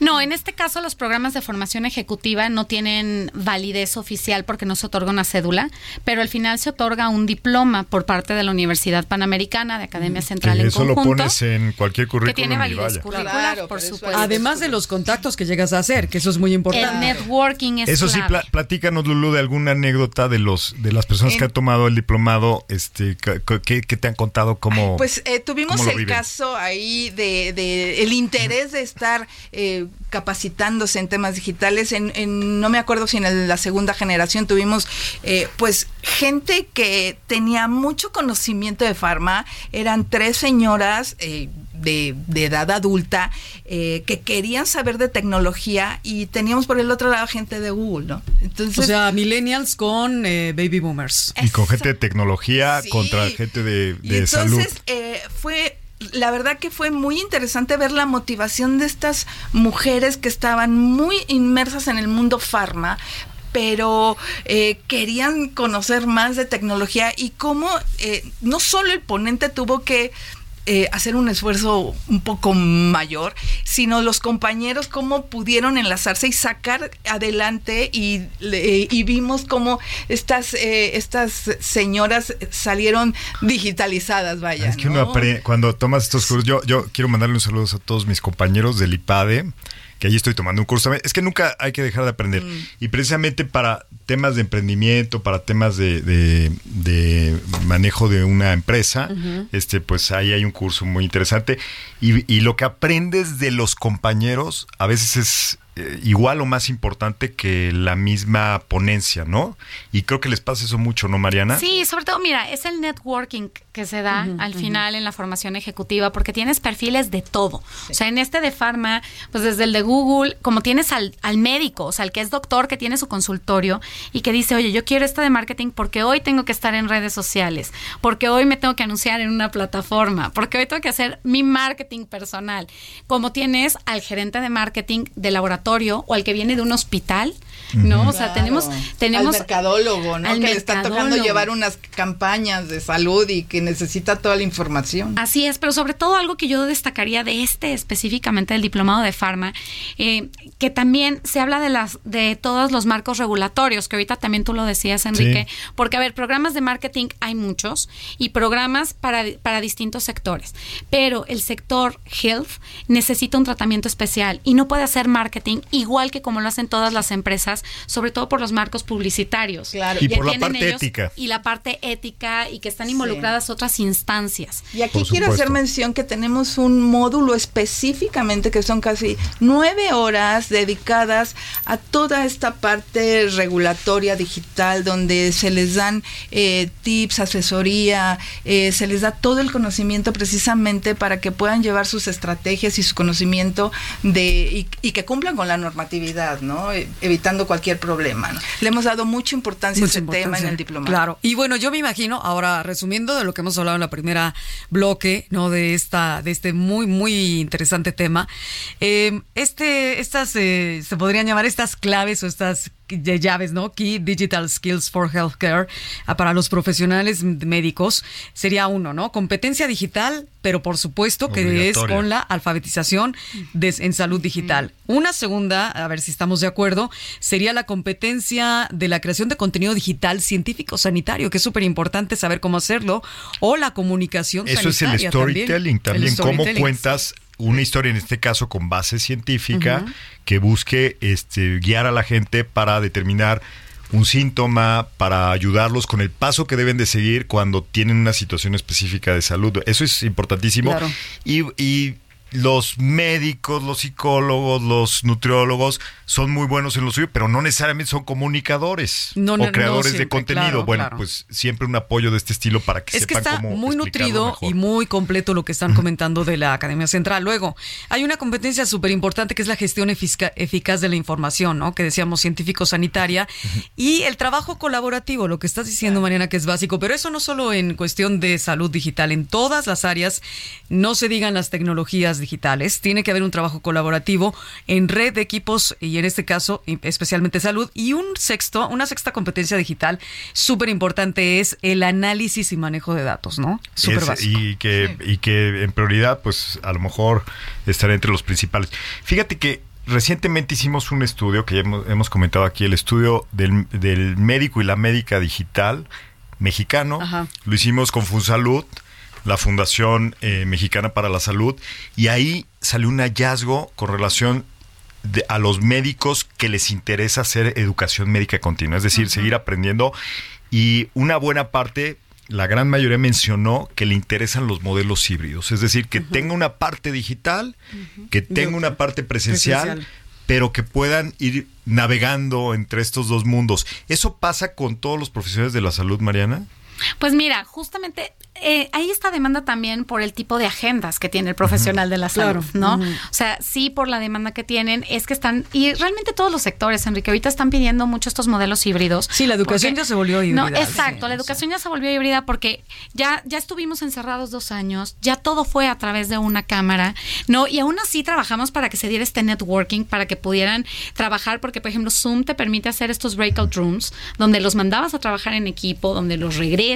No, en este caso los programas de formación ejecutiva no tienen validez oficial porque no se otorga una cédula, pero al final se otorga un diploma por parte de la Universidad Panamericana de Academia Central en eso lo pones en cualquier currículum. Que tiene validez curricular, por supuesto. Además de los contactos que llegas a hacer, que eso es muy importante. El networking es Eso sí, platícanos, Lulu, de alguna anécdota de los de las personas que han tomado el diplomado, este, ¿qué, te han contado? ¿Cómo, pues eh, tuvimos el caso ahí de, el interés de estar eh, capacitándose en temas digitales. En, no me acuerdo si en la segunda generación tuvimos eh, pues gente que tenía mucho conocimiento de farma. Eran tres señoras eh, de, edad adulta que querían saber de tecnología y teníamos por el otro lado gente de Google, ¿no? Entonces, o sea, millennials con baby boomers. Y con gente de tecnología contra gente de, de entonces, fue la verdad que fue muy interesante ver la motivación de estas mujeres que estaban muy inmersas en el mundo farma, pero eh, querían conocer más de tecnología y cómo eh, no solo el ponente tuvo que eh, hacer un esfuerzo un poco mayor, sino los compañeros cómo pudieron enlazarse y sacar adelante y, y vimos cómo estas, eh, estas señoras salieron digitalizadas, vaya. Es que uno aprende, cuando tomas estos cursos, yo, yo quiero mandarle un saludo a todos mis compañeros del IPADE que allí estoy tomando un curso. Es que nunca hay que dejar de aprender. Mm. Y precisamente para temas de emprendimiento, para temas de, de, manejo de una empresa, este, pues ahí hay un curso muy interesante. Y, y lo que aprendes de los compañeros a veces es eh, igual o más importante que la misma ponencia, ¿no? Y creo que les pasa eso mucho, ¿no, Mariana? Sí, sobre todo, mira, es el networking que se da al final en la formación ejecutiva, porque tienes perfiles de todo. O sea, en este de Pharma, pues desde el de Google, como tienes al, al médico, o sea, el que es doctor, que tiene su consultorio y que dice, oye, yo quiero esta de marketing porque hoy tengo que estar en redes sociales, porque hoy me tengo que anunciar en una plataforma, porque hoy tengo que hacer mi marketing personal. Como tienes al gerente de marketing de laboratorio o al que viene de un hospital, ¿no? O sea, tenemos, tenemos... Al mercadólogo, ¿no? que le está tocando llevar unas campañas de salud y que necesita toda la información. Así es, pero sobre todo algo que yo destacaría de este específicamente del diplomado de farma, eh, que también se habla de las de todos los marcos regulatorios, que ahorita también tú lo decías, Enrique, porque a ver, programas de marketing hay muchos y programas para, para distintos sectores, pero el sector health necesita un tratamiento especial y no puede hacer marketing igual que como lo hacen todas las empresas, sobre todo por los marcos publicitarios. Y, por la parte ética. Y la parte ética y que están involucradas otras instancias. Y aquí quiero hacer mención que tenemos un módulo específicamente que son casi nueve horas dedicadas a toda esta parte regulatoria digital donde se les dan eh, tips, asesoría, eh, se les da todo el conocimiento precisamente para que puedan llevar sus estrategias y su conocimiento de y, que cumplan con la normatividad, ¿no? E, cualquier problema. Le hemos dado mucha importancia a ese tema en el diplomado. Claro. Y bueno, yo me imagino, ahora resumiendo de lo que hemos hablado en la primera bloque, ¿no? De esta, de este muy, muy interesante tema. Eh, este, estas eh, se podrían llamar estas claves o estas de llaves, ¿no? Key Digital Skills for Healthcare ah, para los profesionales médicos sería uno, ¿no? Competencia digital, pero por supuesto que es con la alfabetización en salud digital. Una segunda, a ver si estamos de acuerdo, sería la competencia de la creación de contenido digital científico sanitario, que es súper importante saber cómo hacerlo, o la comunicación Eso sanitaria. es el storytelling también, El cómo cuentas una historia, en este caso con base científica, que busque este, guiar a la gente para determinar un síntoma, para ayudarlos con el paso que deben de seguir cuando tienen una situación específica de salud. Eso es importantísimo. Claro. Y, y los médicos, los psicólogos, los nutriólogos son muy buenos en lo suyo, pero no necesariamente son comunicadores No, no, o no creadores de siempre, contenido. claro, bueno, claro. pues siempre un apoyo de este estilo para que Es que sepan está cómo muy nutrido mejor. y muy completo lo que están comentando de la Academia Central. Luego, hay una competencia súper importante que es la gestión efica- eficaz de la información, ¿no? Que decíamos científico-sanitaria. Y el trabajo colaborativo, lo que estás diciendo, Mariana, que es básico. Pero eso no solo en cuestión de salud digital, en todas las áreas, no se digan las tecnologías digitales. Tiene que haber un trabajo colaborativo en red de equipos y en este caso, especialmente salud. Y un sexto, una sexta competencia digital súper importante es el análisis y manejo de datos, ¿no? Súper básico. y que y que en prioridad pues a lo mejor estará entre los principales fíjate que recientemente hicimos un estudio que ya hemos, hemos comentado aquí el estudio del, del médico y la médica digital mexicano Ajá. lo hicimos con Funsalud la Fundación eh, Mexicana para la Salud y ahí salió un hallazgo con relación de- a los médicos que les interesa hacer educación médica continua, es decir, seguir aprendiendo. Y una buena parte, la gran mayoría mencionó que le interesan los modelos híbridos, es decir, que tenga una parte digital, que tenga una parte presencial, Presencial. pero que puedan ir navegando entre estos dos mundos. ¿Eso pasa con todos los profesionales de la salud, Mariana? Pues mira, justamente eh, hay esta demanda también por el tipo de agendas que tiene el profesional de la salud, Claro. ¿no? O sea, sí por la demanda que tienen, es que están, y realmente todos los sectores, Enrique, ahorita están pidiendo mucho estos modelos híbridos. Sí, la educación porque- ya se volvió híbrida. No, exacto, sí, la educación ya se volvió híbrida porque ya, ya estuvimos encerrados dos años, ya todo fue a través de una cámara, ¿no? Y aún así trabajamos para que se diera este networking, para que pudieran trabajar, porque por ejemplo Zoom te permite hacer estos breakout rooms, donde los mandabas a trabajar en equipo, donde los regresas,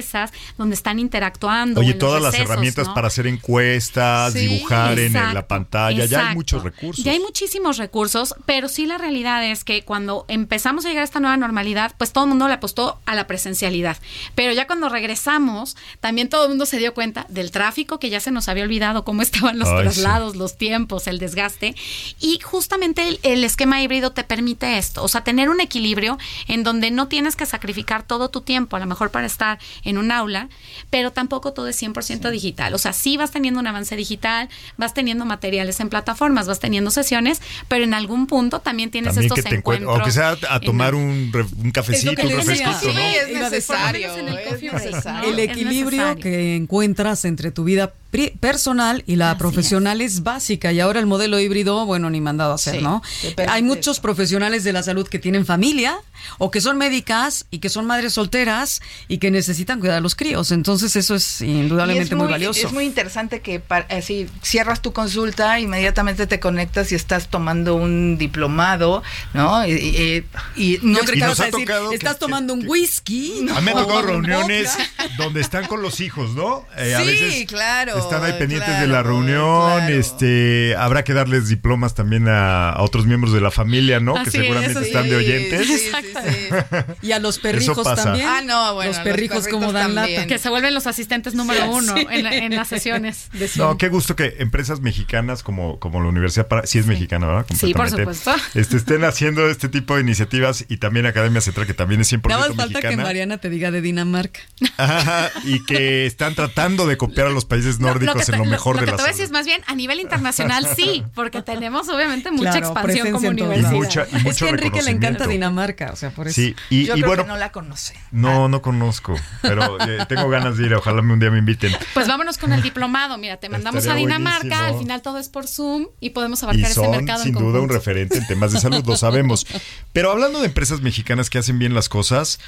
donde están interactuando. Oye, todas las herramientas ¿no? para hacer encuestas, Sí, dibujar en la pantalla, ya hay muchos recursos. Ya hay muchísimos recursos, pero sí la realidad es que cuando empezamos a llegar a esta nueva normalidad, pues todo el mundo le apostó a la presencialidad. Pero ya cuando regresamos, también todo el mundo se dio cuenta del tráfico que ya se nos había olvidado, cómo estaban los Ay, traslados, los tiempos, el desgaste. Y justamente el, el esquema híbrido te permite esto, o sea, tener un equilibrio en donde no tienes que sacrificar todo tu tiempo, a lo mejor para estar en un aula, pero tampoco todo es 100% digital. O sea, sí vas teniendo un avance digital, vas teniendo materiales en plataformas, vas teniendo sesiones, pero en algún punto también tienes También estos que te encuentros. aunque sea a tomar un, re- un cafecito, que un refresquito, Sí, ¿no? es necesario. el es coffee break, necesario. El Es equilibrio necesario. que encuentras entre tu vida personal y la Así profesional es. básica y ahora el modelo híbrido, bueno, ni mandado a hacer, Sí, ¿no? Hay muchos eso. profesionales de la salud que tienen familia o que son médicas y que son madres solteras y que necesitan cuidar a los críos, entonces eso es indudablemente es muy, valioso. Es muy interesante que pa- así cierras tu consulta, inmediatamente te conectas y estás tomando un diplomado, ¿no? Y, y- y no Yo creo Y que vas a decir, que- estás tomando un que- whisky. A mí me han o tocado un reuniones donde están con los hijos, ¿no? Eh, a Sí, veces claro, Están ahí pendientes claro, de la reunión, claro. este, habrá que darles diplomas también a, a otros miembros de la familia, ¿no? Así que es, seguramente sí, están de oyentes. Sí, sí, sí. Y a los perrijos también. Ah, no, bueno, Los los perrijos como perritos dan también. lata. que se vuelven los asistentes número uno en, la- en las sesiones de. No, qué gusto que empresas mexicanas como, como la Universidad para, sí es mexicana, ¿verdad? Sí, por supuesto. Este, estén haciendo este tipo de iniciativas y también Academia Central, que también es 100% Nada más falta que. Mariana te diga de Dinamarca. Ajá, y que están tratando de copiar a los países No, nórdicos que te- en lo mejor lo de que la te voy a decir es más bien a nivel internacional sí, porque tenemos obviamente mucha Claro, expansión como en universidad. Y mucha- y es mucho que a Enrique le encanta. Dinamarca, o sea, por eso. Sí, y, Yo y creo bueno, que no la conoce. no, no conozco, pero eh, tengo ganas de ir, ojalá un día me inviten. Pues vámonos con el diplomado. Mira, te mandamos Estaría a Dinamarca. buenísimo. Al final todo es por Zoom y podemos Y abarcar ese son mercado sin en duda un referente en temas de salud, lo sabemos. Pero hablando de empresas mexicanas que hacen bien las cosas,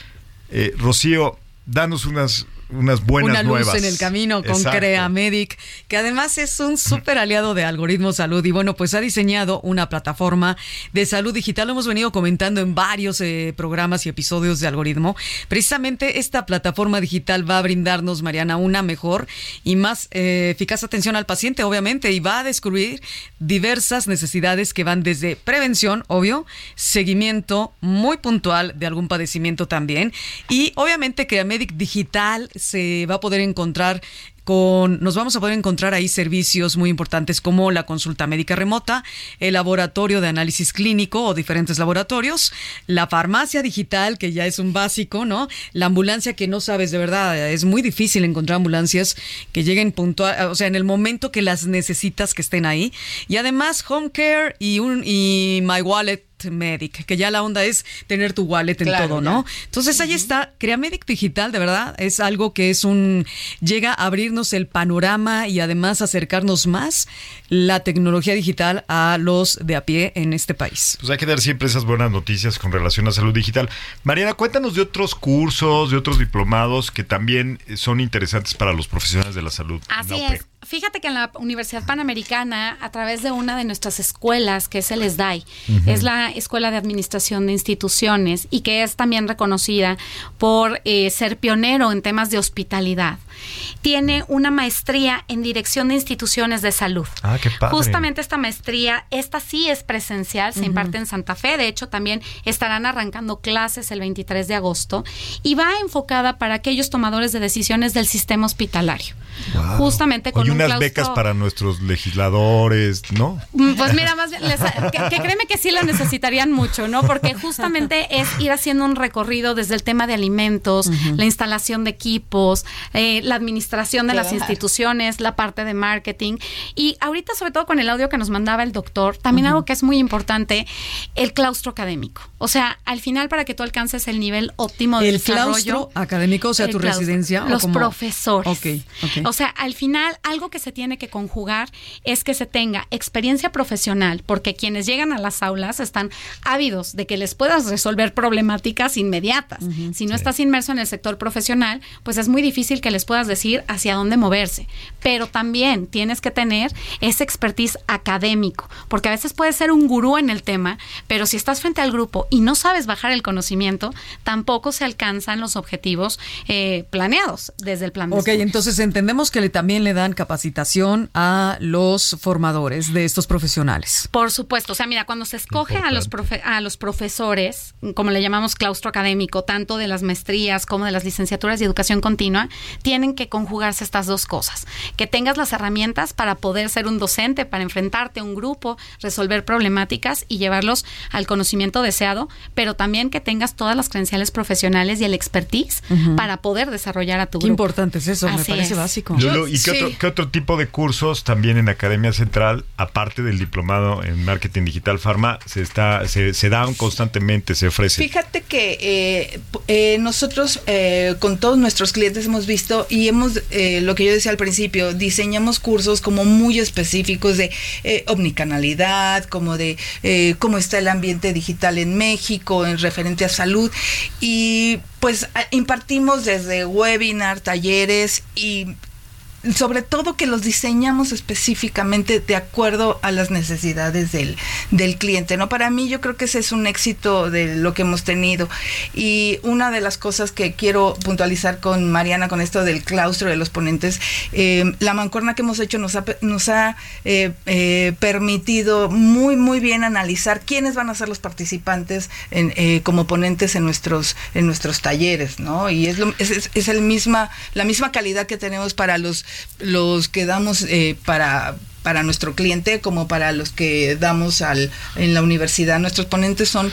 eh, Rocío, danos unas unas buenas Una luz nuevas. en el camino con CreaMedic, que además es un súper aliado de Algoritmo Salud y bueno, pues ha diseñado una plataforma de salud digital. Lo hemos venido comentando en varios eh, programas y episodios de Algoritmo. Precisamente esta plataforma digital va a brindarnos, Mariana, una mejor y más eh, eficaz atención al paciente, obviamente, y va a descubrir diversas necesidades que van desde prevención, obvio, seguimiento muy puntual de algún padecimiento también, y obviamente CreaMedic Digital se va a poder encontrar con, nos vamos a poder encontrar ahí servicios muy importantes como la consulta médica remota, el laboratorio de análisis clínico o diferentes laboratorios, la farmacia digital, que ya es un básico, ¿no? La ambulancia que no sabes, de verdad, es muy difícil encontrar ambulancias que lleguen puntual, o sea, en el momento que las necesitas que estén ahí. Y además, home care y, un, y My Wallet Medic, que ya la onda es tener tu wallet en todo, ¿no? Entonces ahí está, CreaMedic Digital, de verdad, es algo que es un, llega a abrirnos el panorama y además acercarnos más la tecnología digital a los de a pie en este país. Pues hay que dar siempre esas buenas noticias con relación a salud digital. Mariana, cuéntanos de otros cursos, de otros diplomados que también son interesantes para los profesionales de la salud. Así es. Fíjate que en la Universidad Panamericana, a través de una de nuestras escuelas, que es el SDAI, es la Escuela de Administración de Instituciones y que es también reconocida por eh, ser pionero en temas de hospitalidad tiene una maestría en dirección de instituciones de salud. Ah, qué padre. Justamente esta maestría, esta sí es presencial, se imparte en Santa Fe, de hecho también estarán arrancando clases el 23 de agosto y va enfocada para aquellos tomadores de decisiones del sistema hospitalario. Justamente con Oye, un unas claustro- becas para nuestros legisladores, ¿no? Mm, Pues mira, más bien, les- que, que créeme que sí la necesitarían mucho, ¿no? Porque justamente es ir haciendo un recorrido desde el tema de alimentos, la instalación de equipos, eh, la administración de las instituciones, la parte de marketing. Y ahorita, sobre todo con el audio que nos mandaba el doctor, también algo que es muy importante, el claustro académico. O sea, al final, para que tú alcances el nivel óptimo de El desarrollo. claustro académico, o sea, tu claustro, residencia. o Los como- profesores. Ok, ok. O sea, al final, algo que se tiene que conjugar es que se tenga experiencia profesional, porque quienes llegan a las aulas están ávidos de que les puedas resolver problemáticas inmediatas. si no estás inmerso en el sector profesional, pues es muy difícil que les puedas decir hacia dónde moverse. Pero también tienes que tener ese expertise académico, porque a veces puedes ser un gurú en el tema, pero si estás frente al grupo y no sabes bajar el conocimiento, tampoco se alcanzan los objetivos eh, planeados desde el plan de Ok, estudios. entonces entendemos que le, también le dan capacitación a los formadores de estos profesionales. Por supuesto, o sea, mira, cuando se escoge a los, profe- a los profesores, como le llamamos claustro académico, tanto de las maestrías como de las licenciaturas de educación continua, tienen que conjugarse estas dos cosas. Que tengas las herramientas para poder ser un docente, para enfrentarte a un grupo, resolver problemáticas y llevarlos al conocimiento deseado, pero también que tengas todas las credenciales profesionales y el expertise para poder desarrollar a tu Qué grupo. importante es eso, me parece es. básico. Lulu, ¿y qué, otro, qué otro tipo de cursos también en Academia Central, aparte del diplomado en Marketing Digital Pharma, se, está, se, se dan constantemente, se ofrecen? Fíjate que eh, eh, nosotros eh, con todos nuestros clientes hemos visto y hemos, eh, lo que yo decía al principio, diseñamos cursos como muy específicos de eh, omnicanalidad, como de eh, cómo está el ambiente digital en México, en referente a salud. Y pues impartimos desde webinar, talleres y sobre todo que los diseñamos específicamente de acuerdo a las necesidades del, del cliente, ¿no? Para mí yo creo que ese es un éxito de lo que hemos tenido. Y una de las cosas que quiero puntualizar con Mariana, con esto del claustro de los ponentes, eh, la mancuerna que hemos hecho nos ha, nos ha eh, eh, permitido muy, muy bien analizar quiénes van a ser los participantes en, como ponentes en nuestros, en nuestros talleres, ¿no? Y es, lo- es, es- es el misma, la misma calidad que tenemos para los, los que damos eh, para para nuestro cliente como para los que damos al, en la universidad. Nuestros ponentes son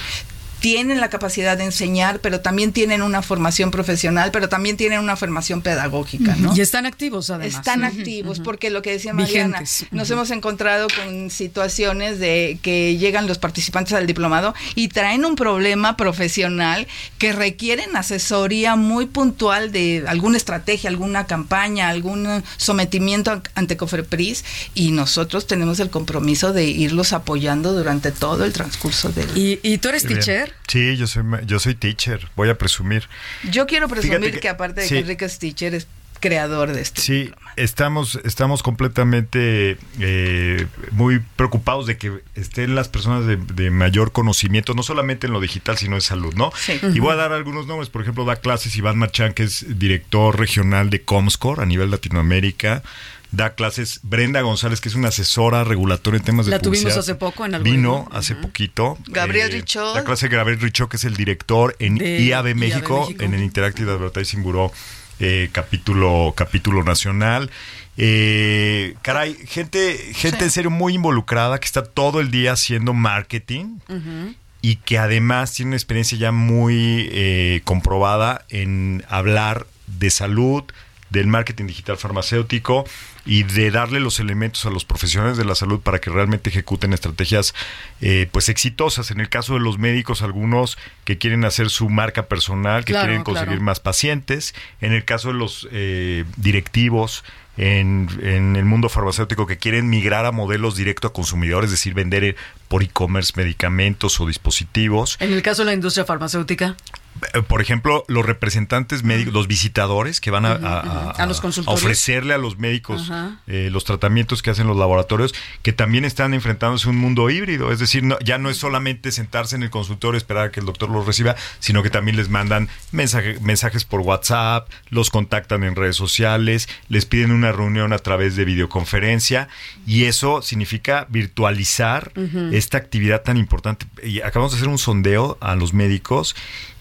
tienen la capacidad de enseñar, pero también tienen una formación profesional, pero también tienen una formación pedagógica, ¿no? Y están activos además. Están activos, porque lo que decía Mariana, Vigentes. nos hemos encontrado con situaciones de que llegan los participantes al diplomado y traen un problema profesional que requieren asesoría muy puntual de alguna estrategia, alguna campaña, algún sometimiento ante Cofrepris y nosotros tenemos el compromiso de irlos apoyando durante todo el transcurso del ¿Y, y tú eres teacher? Sí, yo soy, yo soy teacher, voy a presumir. Yo quiero presumir que, aparte de que Enrique es teacher, es creador de este Sí, estamos, estamos completamente eh, muy preocupados de que estén las personas de, mayor conocimiento, no solamente en lo digital, sino en salud, ¿no? Sí. Y voy a dar algunos nombres, por ejemplo, da clases Iván Marchán, que es director regional de Comscore a nivel Latinoamérica da clases Brenda González, que es una asesora regulatoria en temas de La tuvimos hace poco en algún Vino hace poquito. Gabriel eh, Richot. La clase de Gabriel Richot, que es el director en IAB, México, en el Interactive Advertising Bureau eh, capítulo, capítulo nacional. Eh, caray, gente, gente en serio muy involucrada que está todo el día haciendo marketing y que además tiene una experiencia ya muy eh, comprobada en hablar de salud, del marketing digital farmacéutico y de darle los elementos a los profesionales de la salud para que realmente ejecuten estrategias eh, pues exitosas. En el caso de los médicos, algunos que quieren hacer su marca personal, que quieren conseguir más pacientes. En el caso de los eh, directivos, en, en, el mundo farmacéutico que quieren migrar a modelos directo a consumidores, es decir, vender por e-commerce medicamentos o dispositivos. En el caso de la industria farmacéutica. Por ejemplo, los representantes médicos, los visitadores que van a, ofrecerle a los médicos eh, los tratamientos que hacen los laboratorios, que también están enfrentándose a un mundo híbrido. Es decir, ya no es solamente sentarse en el consultorio, esperar a que el doctor los reciba, sino que también les mandan mensajes por WhatsApp, los contactan en redes sociales, les piden una reunión a través de videoconferencia y eso significa virtualizar esta actividad tan importante. Y acabamos de hacer un sondeo a los médicos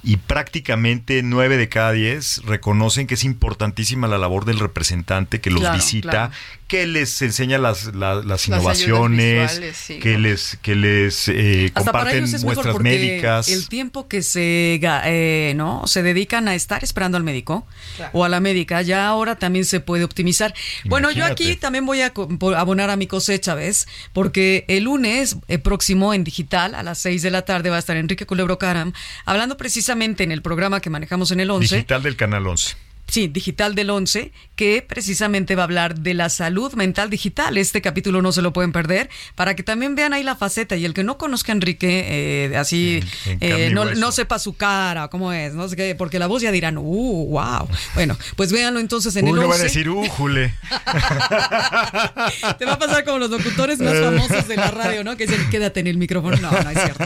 y prácticamente nueve de cada diez reconocen que es importantísima la labor del representante que los visita, que les enseña las, las, innovaciones, que les que les eh, comparten muestras médicas. El tiempo que se eh, no se dedican a estar esperando al médico o a la médica ya ahora también se puede optimizar. Bueno, yo aquí también voy a abonar a mi cosecha, ¿ves? Porque el lunes eh, próximo en digital a las seis de la tarde va a estar Enrique Culebro Caram hablando precisamente en el programa que manejamos en el 11. Digital del canal 11 Sí, Digital del 11, que precisamente va a hablar de la salud mental digital. Este capítulo no se lo pueden perder, para que también vean ahí la faceta. Y el que no conozca a Enrique, eh, así, eh, no, sepa su cara, cómo es, no sé qué, porque la voz ya dirán, uh, wow. Bueno, pues véanlo entonces en el 11. van a decir, uh, jule. Te va a pasar como los locutores más famosos de la radio, ¿no? Que dicen, quédate en el micrófono. No, no es cierto.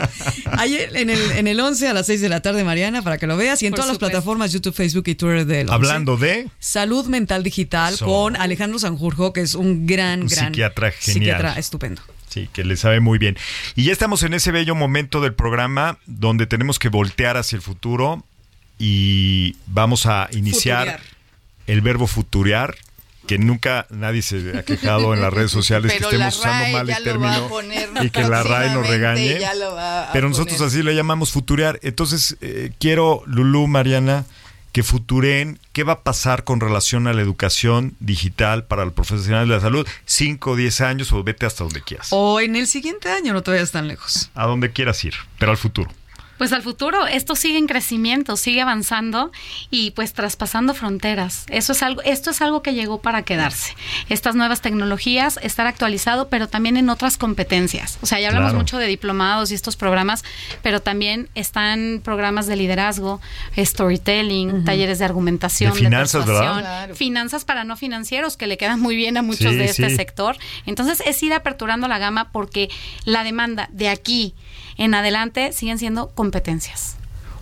Ahí en el, en el 11 a las 6 de la tarde, Mariana, para que lo veas. Y en todas las plataformas, YouTube, Facebook y Twitter del de salud mental digital con Alejandro Sanjurjo, que es un gran, gran psiquiatra genial. Psiquiatra estupendo. Sí, que le sabe muy bien. Y ya estamos en ese bello momento del programa donde tenemos que voltear hacia el futuro y vamos a iniciar el verbo futurear que nunca nadie se ha quejado en las redes sociales que estemos usando mal el término y que la RAE nos regañe. Pero nosotros así le llamamos futurear. Entonces, eh, quiero, Lulú, Mariana, que futuren qué va a pasar con relación a la educación digital para los profesionales de la salud, 5 o 10 años o vete hasta donde quieras. O en el siguiente año, no te vayas tan lejos. A donde quieras ir, pero al futuro. Pues al futuro, esto sigue en crecimiento, sigue avanzando y pues traspasando fronteras. Eso es algo, esto es algo que llegó para quedarse. Estas nuevas tecnologías, estar actualizado, pero también en otras competencias. O sea, ya hablamos mucho de diplomados y estos programas, pero también están programas de liderazgo, storytelling, talleres de argumentación, de finanzas, ¿verdad? finanzas para no financieros que le quedan muy bien a muchos de este sector. Entonces es ir aperturando la gama porque la demanda de aquí en adelante siguen siendo competencias.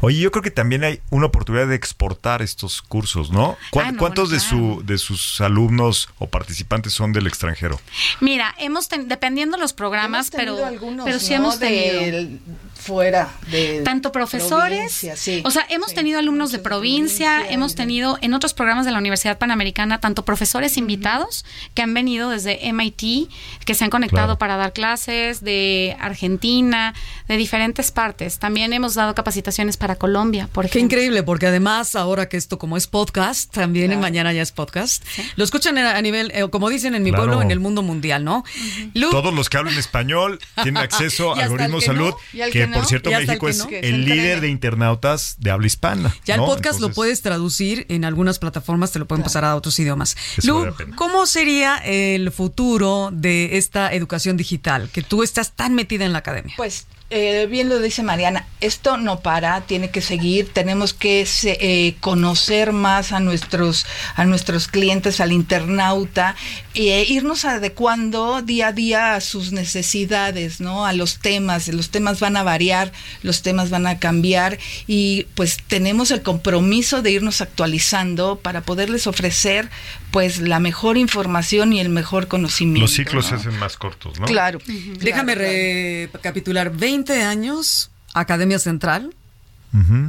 Oye, yo creo que también hay una oportunidad de exportar estos cursos, ¿no? Ah, ¿Cuántos de, su, de sus alumnos o participantes son del extranjero? Mira, hemos dependiendo los programas, pero, pero sí hemos tenido fuera de tanto profesores, o sea, hemos tenido alumnos de provincia, hemos tenido en otros programas de la Universidad Panamericana tanto profesores invitados que han venido desde MIT, que se han conectado para dar clases de Argentina, de diferentes partes. También hemos dado capacitaciones para Colombia, por ejemplo. Qué increíble, porque además ahora que esto como es podcast, también en mañana ya es podcast, lo escuchan a nivel, eh, como dicen en mi pueblo, en el mundo mundial, ¿no? Todos los que hablan español tienen acceso al algoritmo salud, que por cierto, Y hasta México el es que no. Que se el líder de internautas de habla hispana. Ya ¿no? el podcast lo Entonces, puedes traducir en algunas plataformas, te lo pueden pasar a otros idiomas. Lu. ¿cómo sería el futuro de esta educación digital? Que tú estás tan metida en la academia. Pues eh, bien lo dice Mariana, esto no para, tiene que seguir, tenemos que eh, conocer más a nuestros, a nuestros clientes, al internauta, e irnos adecuando día a día a sus necesidades, ¿no? A los temas, los temas van a variar, los temas van a cambiar y pues tenemos el compromiso de irnos actualizando para poderles ofrecer pues la mejor información y el mejor conocimiento. Los ciclos ¿no? se hacen más cortos, ¿no? Claro. Déjame claro, recapitular. 20 años, Academia Central,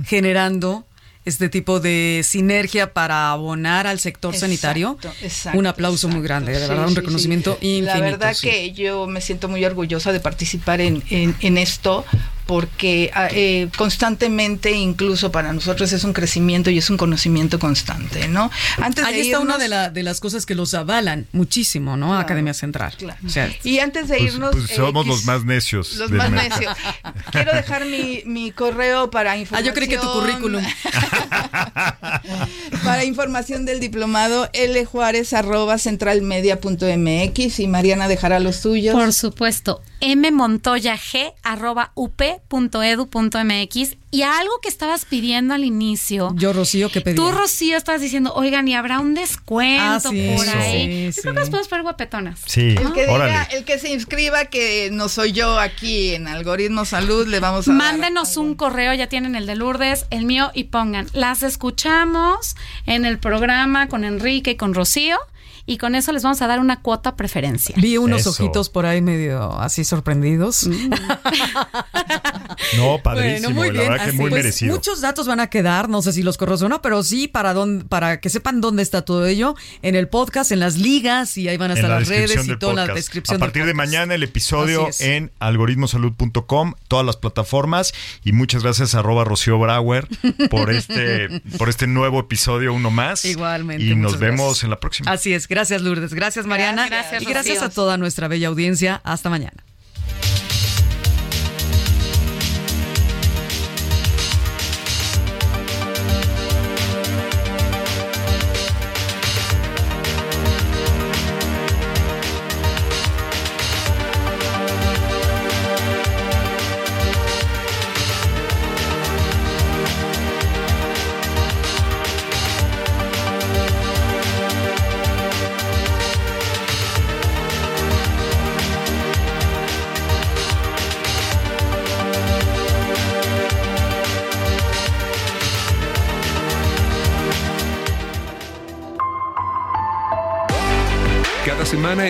generando este tipo de sinergia para abonar al sector Exacto, sanitario. exacto, un aplauso muy grande, de Sí, verdad, un sí, reconocimiento sí. infinito. La verdad sí. que yo me siento muy orgullosa de participar en, en, en esto porque ah, eh, constantemente, incluso para nosotros, es un crecimiento y es un conocimiento constante, ¿no? Antes Ahí de está una de, la- de las cosas que los avalan muchísimo, ¿no? Claro, Academia Central. claro. O sea, Y antes de Pues- irnos... pues eh, somos los más necios. Los más necios. Quiero dejar mi, mi correo para ah, información. yo creí que tu currículum. para información del diplomado ljuárez@centralmedia.mx y Mariana dejará los suyos. Por supuesto, mmontoyag.up.edu.mx y algo que estabas pidiendo al inicio. Yo, Rocío, ¿qué pedí? Tú, Rocío, estabas diciendo, oigan, ¿y habrá un descuento Ah, sí, por eso. ahí? Sí, Yo creo sí. que nos podemos poner guapetonas. Sí, El que, diga, el que se inscriba que no soy yo aquí en Algoritmo Salud, le vamos a dar Mándenos un correo, ya tienen el de Lourdes, el mío, y pongan, las escuchamos en el programa con Enrique y con Rocío, y con eso les vamos a dar una cuota preferencia. Vi unos Eso. ojitos por ahí medio así sorprendidos. No, padrísimo. Bueno, muy la bien. verdad que muy pues, merecido. Muchos datos van a quedar, no sé si los corros o no, pero sí para dónde, para que sepan dónde está todo ello en el podcast, en las ligas y ahí van a estar la las redes y toda la descripción. A del partir de mañana el episodio en algoritmosalud.com, todas las plataformas y muchas gracias a arroba Rocío Brauer por este, por este nuevo episodio, uno más. Igualmente. Y nos vemos gracias. en la próxima. Así es. Gracias, Lourdes. Gracias, Mariana. Gracias, y gracias Rocío. a toda nuestra bella audiencia. Hasta mañana.